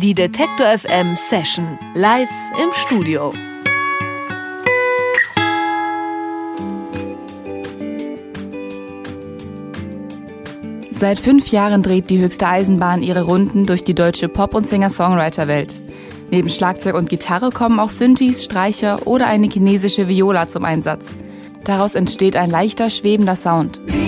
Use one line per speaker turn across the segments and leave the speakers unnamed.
Die Detektor FM Session live im Studio.
Seit fünf Jahren dreht die höchste Eisenbahn ihre Runden durch die deutsche Pop- und Singer-Songwriter-Welt. Neben Schlagzeug und Gitarre kommen auch Synthes, Streicher oder eine chinesische Viola zum Einsatz. Daraus entsteht ein leichter, schwebender Sound.
Mit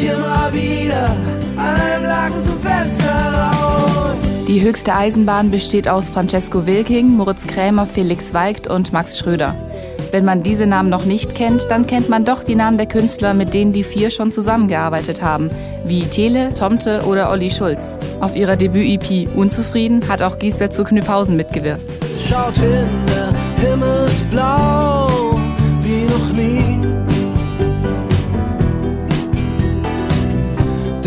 dir würde ich immer wieder an einem Laken zum Fenster raus.
Die höchste Eisenbahn besteht aus Francesco Wilking, Moritz Krämer, Felix Weigt und Max Schröder. Wenn man diese Namen noch nicht kennt, dann kennt man doch die Namen der Künstler, mit denen die vier schon zusammengearbeitet haben, wie Tele, Tomte oder Olli Schulz. Auf ihrer Debüt-EP Unzufrieden hat auch Giesbert zu Knüpphausen mitgewirkt.
Schaut hin, der Himmel ist blau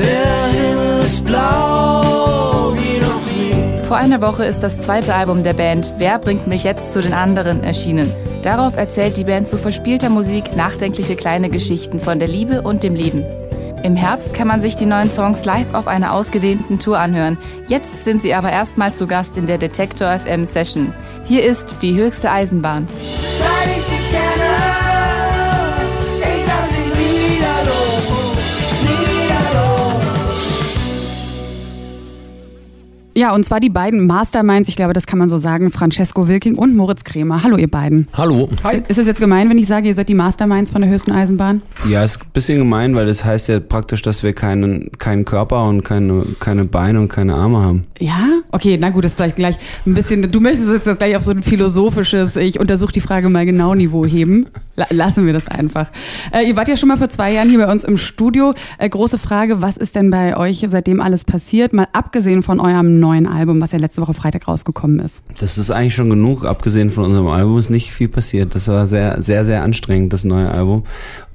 Der Himmel ist blau wie noch nie.
Vor einer Woche ist das zweite Album der Band Wer bringt mich jetzt zu den anderen erschienen. Darauf erzählt die Band zu verspielter Musik nachdenkliche kleine Geschichten von der Liebe und dem Leben. Im Herbst kann man sich die neuen Songs live auf einer ausgedehnten Tour anhören. Jetzt sind sie aber erstmal zu Gast in der Detektor FM Session. Hier ist die höchste Eisenbahn.
Seit
Ja, und zwar die beiden Masterminds, ich glaube, das kann man so sagen, Francesco Wilking und Moritz Kremer. Hallo, ihr beiden.
Hallo.
Ist es jetzt gemein, wenn ich sage, ihr seid die Masterminds von der höchsten Eisenbahn?
Ja, ist ein bisschen gemein, weil das heißt ja praktisch, dass wir keinen, keinen Körper und keine, keine Beine und keine Arme haben.
Ja? Okay, na gut, das ist vielleicht gleich ein bisschen, du möchtest jetzt das gleich auf so ein philosophisches, ich untersuche die Frage mal genau Niveau heben. La lassen wir das einfach. Äh, ihr wart ja schon mal vor zwei Jahren hier bei uns im Studio. Äh, große Frage, was ist denn bei euch seitdem alles passiert? Mal abgesehen von eurem neuen Album, was ja letzte Woche Freitag rausgekommen ist.
Das ist eigentlich schon genug. Abgesehen von unserem Album ist nicht viel passiert. Das war sehr, sehr, sehr anstrengend, das neue Album.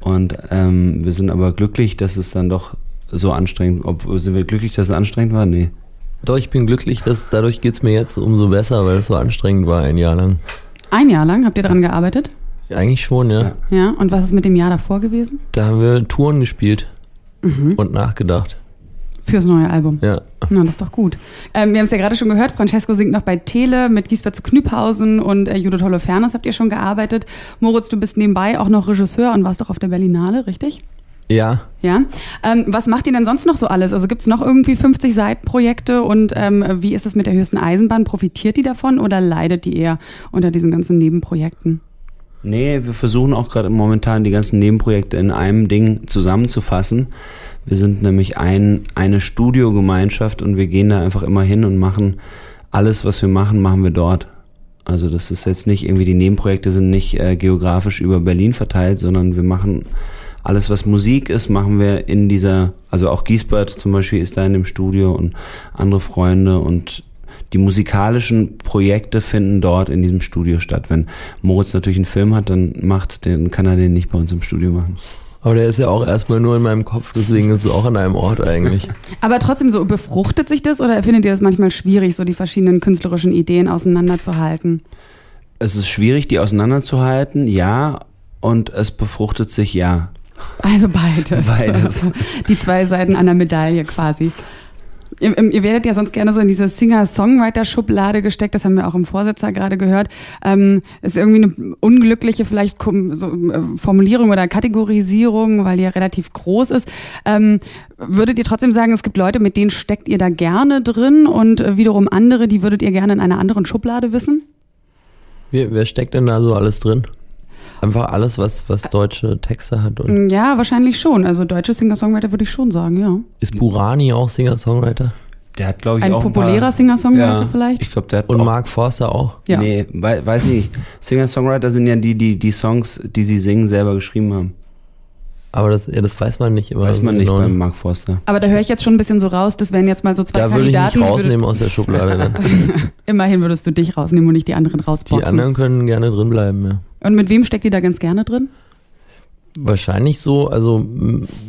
Und ähm, wir sind aber glücklich, dass es dann doch so anstrengend, ob, sind wir glücklich, dass es anstrengend war? Nee.
Doch, ich bin glücklich, dass dadurch geht's mir jetzt umso besser, weil es so anstrengend war ein Jahr lang.
Ein Jahr lang habt ihr daran gearbeitet?
Eigentlich schon, ja.
Ja. Und was ist mit dem Jahr davor gewesen?
Da haben wir Touren gespielt und nachgedacht.
Fürs neue Album.
Ja.
Na, das ist doch gut. Ähm, wir haben es ja gerade schon gehört, Francesco singt noch bei Tele mit Giesbert zu Knüpphausen und äh, Judith Holofernes habt ihr schon gearbeitet. Moritz, du bist nebenbei auch noch Regisseur und warst doch auf der Berlinale, richtig?
Ja.
Ja. Ähm, was macht ihr denn sonst noch so alles? Also gibt es noch irgendwie 50 Seitenprojekte und ähm, wie ist es mit der höchsten Eisenbahn? Profitiert die davon oder leidet die eher unter diesen ganzen Nebenprojekten?
Nee, wir versuchen auch gerade momentan die ganzen Nebenprojekte in einem Ding zusammenzufassen. Wir sind nämlich ein, eine Studiogemeinschaft und wir gehen da einfach immer hin und machen alles, was wir machen, machen wir dort. Also das ist jetzt nicht irgendwie, die Nebenprojekte sind nicht äh, geografisch über Berlin verteilt, sondern wir machen alles, was Musik ist, machen wir in dieser, also auch Giesbert zum Beispiel ist da in dem Studio und andere Freunde und die musikalischen Projekte finden dort in diesem Studio statt. Wenn Moritz natürlich einen Film hat, dann macht, den kann er den nicht bei uns im Studio machen.
Aber der ist ja auch erstmal nur in meinem Kopf, deswegen ist es auch an einem Ort eigentlich.
Aber trotzdem so, befruchtet sich das oder findet ihr das manchmal schwierig, so die verschiedenen künstlerischen Ideen auseinanderzuhalten?
Es ist schwierig, die auseinanderzuhalten, ja, und es befruchtet sich, ja.
Also beides.
Beides.
Die zwei Seiten einer Medaille quasi. Ihr, ihr werdet ja sonst gerne so in diese Singer-Songwriter-Schublade gesteckt, das haben wir auch im Vorsetzer gerade gehört. Ähm, ist irgendwie eine unglückliche vielleicht so, äh, Formulierung oder Kategorisierung, weil die ja relativ groß ist. Ähm, würdet ihr trotzdem sagen, es gibt Leute, mit denen steckt ihr da gerne drin und äh, wiederum andere, die würdet ihr gerne in einer anderen Schublade wissen?
Wer, wer steckt denn da so alles drin? Einfach alles, was, was deutsche Texte hat. Und
Ja, wahrscheinlich schon. Also deutsche Singer-Songwriter würde ich schon sagen, ja.
ist Burani auch Singer-Songwriter?
Der hat, glaube ich,
Ein
auch
populärer
ein paar,
Singer-Songwriter
ja,
vielleicht?
Ich glaube, der hat
Und
auch,
Mark Forster auch?
Ja.
Nee, wei weiß nicht. Singer-Songwriter sind ja die, die die Songs, die sie singen, selber geschrieben haben.
Aber das, ja, das weiß man nicht immer.
Weiß man nicht
genau.
beim Mark Forster.
Aber da höre ich jetzt schon ein bisschen so raus, das wären jetzt mal so zwei
Da würde ich
Kandidaten.
mich
die
rausnehmen aus der Schublade.
Würde, immerhin würdest du dich rausnehmen und nicht die anderen
Die
rausboxen.
anderen können gerne drin bleiben, ja.
Und mit wem steckt ihr da ganz gerne drin?
Wahrscheinlich so, also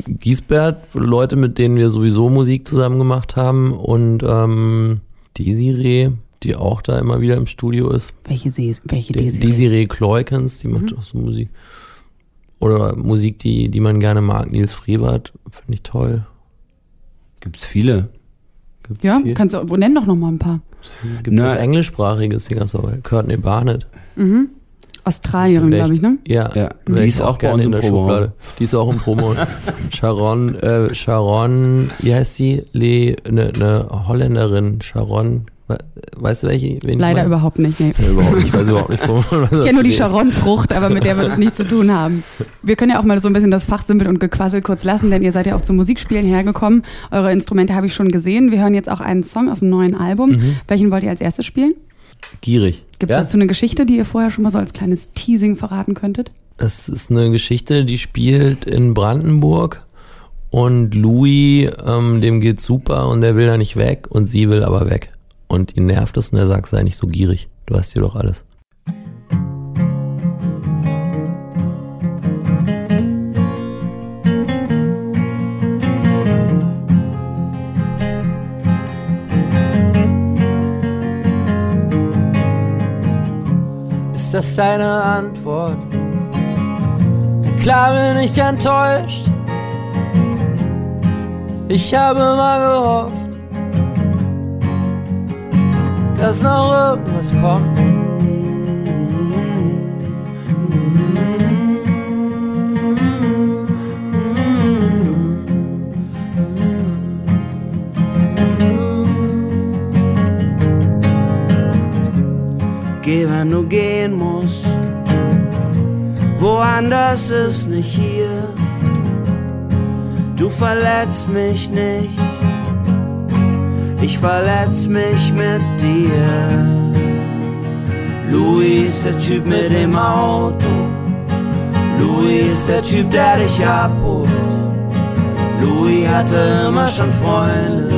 Giesbert, Leute, mit denen wir sowieso Musik zusammen gemacht haben und ähm, Desiree, die auch da immer wieder im Studio ist.
Welche, Se welche
De
Desiree?
Desiree Kleukens, die macht auch so Musik. Oder Musik, die, die man gerne mag, Nils Frevert finde ich toll.
Gibt's viele.
Gibt's
Ja,
viel?
kannst du, nenn doch noch mal ein paar.
Gibt's
Na-
auch englischsprachige Singer, so Courtney Barnett.
Australierin, glaube ich, ne?
Ja,
Ja, die ist auch bei
gerne
uns
in der
Proberaum.
Schublade. Die ist auch im Promo. Sharon, äh, Sharon, wie heißt sie? Le, ne, ne Holländerin, Sharon, we- weißt du welche?
Leider überhaupt nicht, nee.
Nee, überhaupt nicht. Ich weiß überhaupt nicht, wo man
Ich kenne nur die Charon-Frucht, aber mit der wird es nichts zu tun haben. Wir können ja auch mal so ein bisschen das Fachsimpel und Gequassel kurz lassen, denn ihr seid ja auch zum Musikspielen hergekommen. Eure Instrumente habe ich schon gesehen. Wir hören jetzt auch einen Song aus dem neuen Album. Welchen wollt ihr als erstes spielen?
Gierig.
Gibt es
ja?
dazu eine Geschichte, die ihr vorher schon mal so als kleines Teasing verraten könntet?
Es ist eine Geschichte, die spielt in Brandenburg und Louis, ähm, dem geht's super und der will da nicht weg und sie will aber weg. Und ihn nervt es und er sagt, sei nicht so gierig. Du hast hier doch alles. Das seine Antwort? Klar bin ich enttäuscht. Ich habe mal gehofft, dass noch irgendwas kommt.
Geh, wenn du gehen musst. Woanders ist nicht hier. Du verletzt mich nicht. Ich verletz mich mit dir. Louis der Typ mit dem Auto. Louis der Typ, der dich abholt. Louis hatte immer schon Freunde.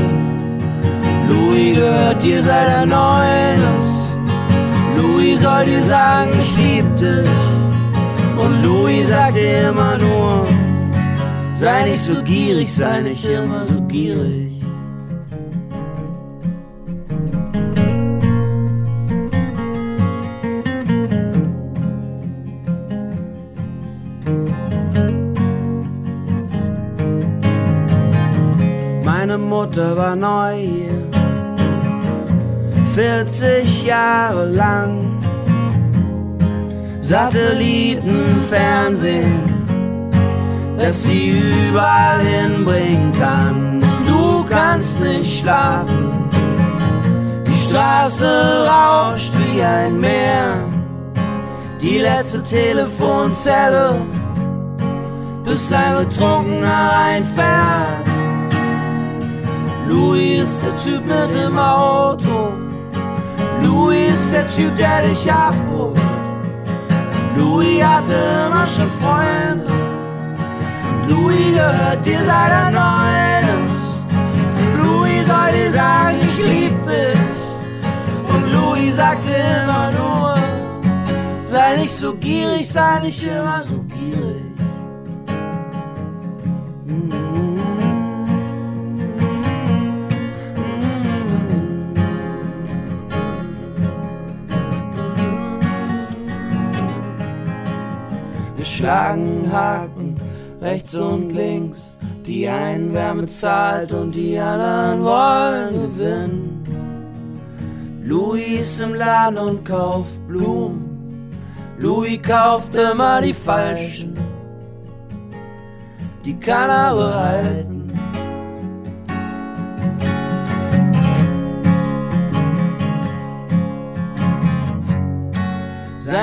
Louis gehört dir seit er neun ist. Louis soll dir sagen, ich lieb dich. Und Louis sagt dir immer nur, sei nicht so gierig, sei nicht immer so gierig. Meine Mutter war neu hier, 40 Jahre lang. Satelliten, Fernsehen, das sie überall hinbringen kann. Du kannst nicht schlafen, die Straße rauscht wie ein Meer. Die letzte Telefonzelle, bis ein Betrunkener reinfährt. Louis ist der Typ mit dem Auto. Louis ist der Typ, der dich abholt. Louis hatte immer schon Freunde. Louis gehört dir seit er neun ist. Louis soll dir sagen, ich lieb dich. Und Louis sagte immer nur, sei nicht so gierig, sei nicht immer so gierig. Wir schlagen Haken rechts und links. Die einen werden bezahlt und die anderen wollen gewinnen. Louis im Laden und kauft Blumen. Louis kauft immer die falschen. Die kann er behalten.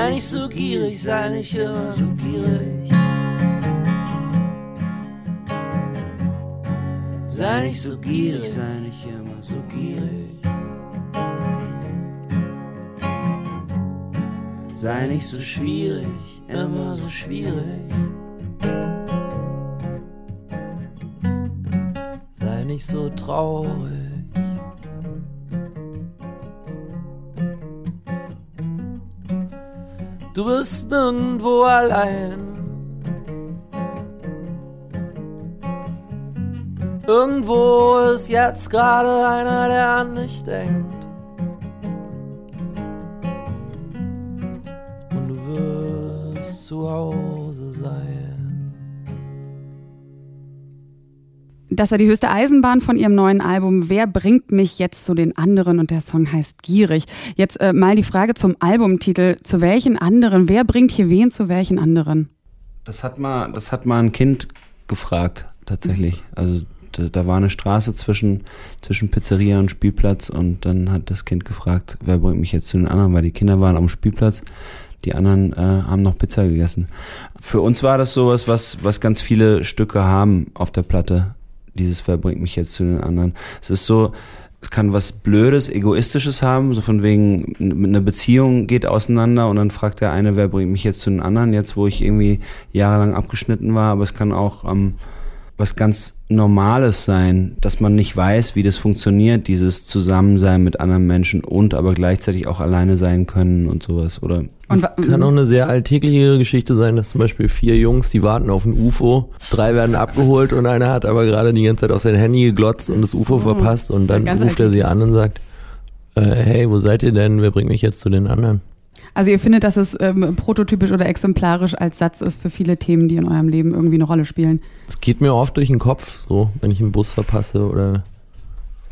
Sei nicht so gierig, sei nicht immer so gierig. Sei nicht so gierig, sei nicht immer so gierig. Sei nicht so schwierig, immer so schwierig. Sei nicht so traurig. Du bist nirgendwo allein. Irgendwo ist jetzt gerade einer, der an dich denkt. Und du wirst zu Hause sein.
Das war die höchste Eisenbahn von ihrem neuen Album Wer bringt mich jetzt zu den anderen? Und der Song heißt Gierig. Jetzt äh, mal die Frage zum Albumtitel. Zu welchen anderen? Wer bringt hier wen zu welchen anderen?
Das hat mal, das hat mal ein Kind gefragt, tatsächlich. Also da, da war eine Straße zwischen, zwischen Pizzeria und Spielplatz und dann hat das Kind gefragt, wer bringt mich jetzt zu den anderen, weil die Kinder waren am Spielplatz, die anderen äh, haben noch Pizza gegessen. Für uns war das sowas, was, was ganz viele Stücke haben auf der Platte. Dieses Wer bringt mich jetzt zu den anderen. Es ist so, es kann was Blödes, Egoistisches haben, so von wegen, eine Beziehung geht auseinander und dann fragt der eine, wer bringt mich jetzt zu den anderen, jetzt wo ich irgendwie jahrelang abgeschnitten war, aber es kann auch ähm, was ganz Normales sein, dass man nicht weiß, wie das funktioniert, dieses Zusammensein mit anderen Menschen und aber gleichzeitig auch alleine sein können und sowas. Oder
Und,
Kann auch eine sehr alltägliche Geschichte sein, dass zum Beispiel vier Jungs, die warten auf ein UFO, drei werden abgeholt und einer hat aber gerade die ganze Zeit auf sein Handy geglotzt und das UFO verpasst und dann ruft er sie an und sagt, äh, hey, wo seid ihr denn? Wer bringt mich jetzt zu den anderen?
also ihr findet, dass es ähm, prototypisch oder exemplarisch als Satz ist für viele Themen, die in eurem Leben irgendwie eine Rolle spielen.
Es geht mir oft durch den Kopf, so, wenn ich einen Bus verpasse oder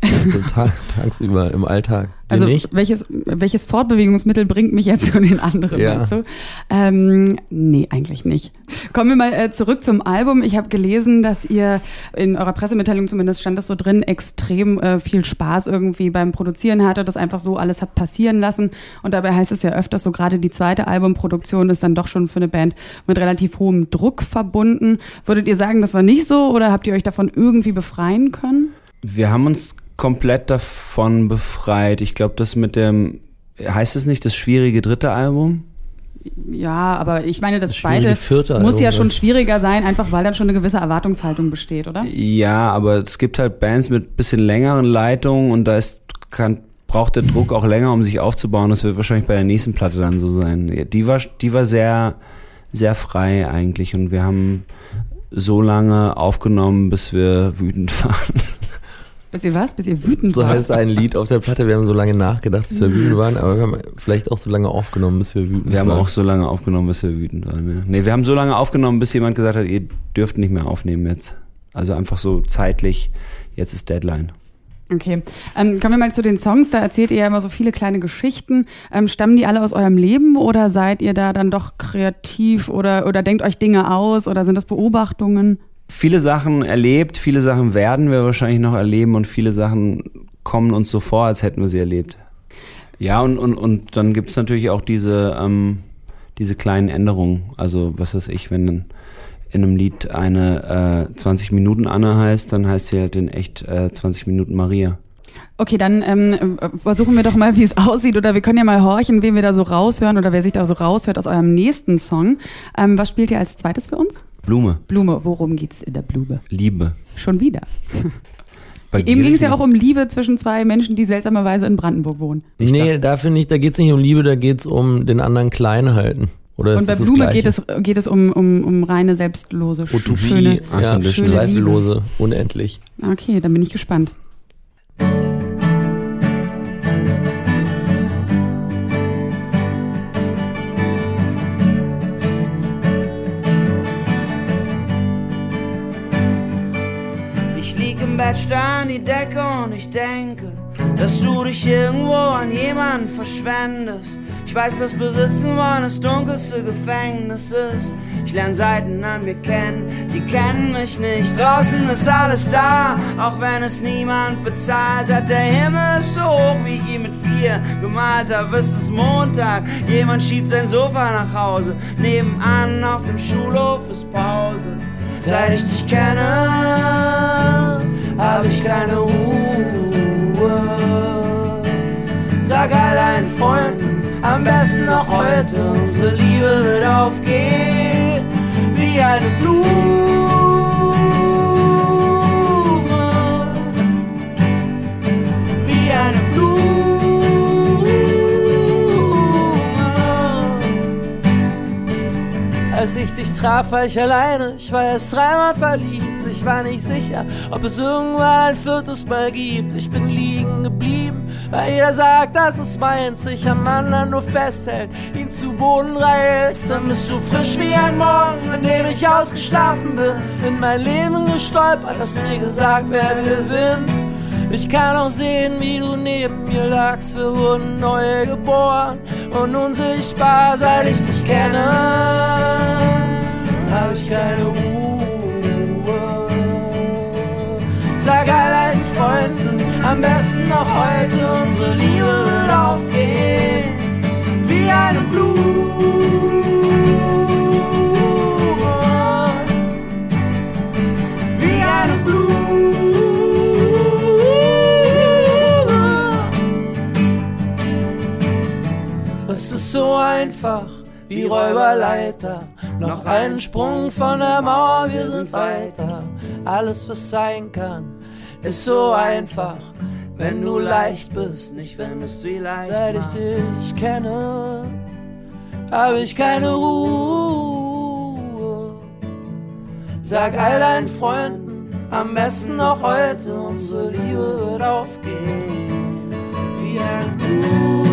tag, tagsüber im Alltag. Dir
Also
nicht?
welches, welches Fortbewegungsmittel bringt mich jetzt zu den anderen?
Ja.
du? Ähm, nee, eigentlich nicht. Kommen wir mal äh, zurück zum Album. Ich habe gelesen, dass ihr in eurer Pressemitteilung zumindest stand das so drin, extrem äh, viel Spaß irgendwie beim Produzieren hatte, das einfach so alles hat passieren lassen. Und dabei heißt es ja öfters so, gerade die zweite Albumproduktion ist dann doch schon für eine Band mit relativ hohem Druck verbunden. Würdet ihr sagen, das war nicht so oder habt ihr euch davon irgendwie befreien können?
wir haben uns komplett davon befreit. Ich glaube, das mit dem, heißt es nicht das schwierige dritte Album?
Ja, aber ich meine, das,
Das
zweite
vierte
muss
Album,
ja schon schwieriger sein, einfach weil dann schon eine gewisse Erwartungshaltung besteht, oder?
Ja, aber es gibt halt Bands mit bisschen längeren Leitungen und da ist, kann, braucht der Druck auch länger, um sich aufzubauen. Das wird wahrscheinlich bei der nächsten Platte dann so sein. Die war, die war sehr, sehr frei eigentlich und wir haben so lange aufgenommen, bis wir wütend waren.
Bis ihr was? Bis ihr wütend
So
wart?
heißt ein Lied auf der Platte. Wir haben so lange nachgedacht, bis wir wütend waren, aber wir haben vielleicht auch so lange aufgenommen, bis wir wütend
Wir haben
waren.
auch so lange aufgenommen, bis wir wütend waren. Ja. Nee, wir haben so lange aufgenommen, bis jemand gesagt hat, ihr dürft nicht mehr aufnehmen jetzt. Also einfach so zeitlich, jetzt ist Deadline.
Okay. Ähm, kommen wir mal zu den Songs. Da erzählt ihr ja immer so viele kleine Geschichten. Ähm, stammen die alle aus eurem Leben oder seid ihr da dann doch kreativ oder, oder denkt euch Dinge aus oder sind das Beobachtungen?
Viele Sachen erlebt, viele Sachen werden wir wahrscheinlich noch erleben und viele Sachen kommen uns so vor, als hätten wir sie erlebt. Ja, und, und, und dann gibt's natürlich auch diese, ähm, diese kleinen Änderungen. Also, was weiß ich, wenn in einem Lied eine äh, 20 Minuten Anne heißt, dann heißt sie halt in echt äh, 20 Minuten Maria.
Okay, dann ähm, äh, versuchen wir doch mal, wie es aussieht. Oder wir können ja mal horchen, wen wir da so raushören oder wer sich da so raushört aus eurem nächsten Song. Ähm, was spielt ihr als zweites für uns?
Blume,
Blume. Worum geht's in der Blume?
Liebe.
Schon wieder.
Bei
Eben ging es ja auch um Liebe zwischen zwei Menschen, die seltsamerweise in Brandenburg wohnen.
Nee, da finde ich, da geht's nicht um Liebe, da geht's um den anderen klein halten. Oder
Und bei Blume geht es, geht es um, um, um reine, selbstlose,
Utopie,
schöne.
ja,
Unconditional.
zweifellose, unendlich.
Okay, dann bin ich gespannt.
Im Bett, starr an die Decke und ich denke, dass du dich irgendwo an jemanden verschwendest. Ich weiß, das Besitzen wollen das dunkelste Gefängnis ist. Ich lerne Seiten an mir kennen, die kennen mich nicht. Draußen ist alles da, auch wenn es niemand bezahlt hat. Der Himmel ist so hoch, wie ich ihn mit vier gemalt habe. Es ist Montag, jemand schiebt sein Sofa nach Hause. Nebenan auf dem Schulhof ist Pause. Seit ich dich kenne, hab ich keine Ruhe. Sag all deinen Freunden, am besten noch heute, unsere Liebe wird aufgehen wie eine Blume. Wie eine Blume. Als ich dich traf, war ich alleine. Ich war erst dreimal verliebt.
Ich war nicht sicher, ob es irgendwann ein viertes Mal gibt. Ich bin liegen geblieben, weil jeder sagt, dass es meint, sich am anderen nur festhält, ihn zu Boden reißt. Dann bist du frisch wie ein Morgen, an dem ich ausgeschlafen bin, in mein Leben gestolpert, hast mir gesagt, wer wir sind. Ich kann auch sehen, wie du neben mir lagst. Wir wurden neu geboren und unsichtbar, seit ich dich kenne. Hab ich keine Ruhe. Sag all deinen Freunden, am besten noch heute, unsere Liebe wird aufgehen. Wie eine Blume. Wie eine Blume. Es ist so einfach wie Räuberleiter. Noch einen Sprung von der Mauer, wir sind weiter. Alles, was sein kann, ist so einfach. Wenn du leicht bist, nicht wenn es vielleicht Seit ich dich kenne, habe ich keine Ruhe. Sag all deinen Freunden, am besten noch heute, unsere Liebe wird aufgehen. Wie ein Blumen.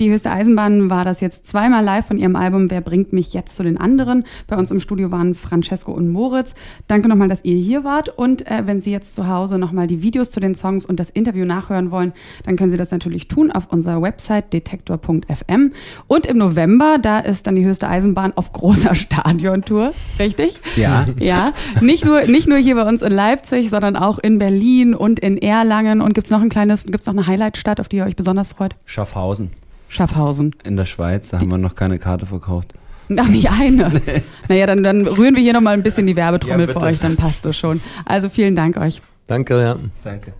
Die höchste Eisenbahn war das jetzt zweimal live von ihrem Album Wer bringt mich jetzt zu den anderen? Bei uns im Studio waren Francesco und Moritz. Danke nochmal, dass ihr hier wart. Und äh, wenn Sie jetzt zu Hause nochmal die Videos zu den Songs und das Interview nachhören wollen, dann können Sie das natürlich tun auf unserer Website detektor.fm. Und im November, da ist dann die höchste Eisenbahn auf großer Stadiontour. Richtig?
Ja.
Ja. Nicht nur, nicht nur hier bei uns in Leipzig, sondern auch in Berlin und in Erlangen. Und gibt's noch ein kleines, gibt's noch eine Highlightstadt, auf die ihr euch besonders freut?
Schaffhausen
Schaffhausen.
in der Schweiz, da haben wir noch keine Karte verkauft.
Ach, nicht eine. Naja, dann, dann rühren wir hier nochmal ein bisschen die Werbetrommel
Ja,
für euch, dann passt das schon. Also vielen Dank euch.
Danke, ja.
Danke.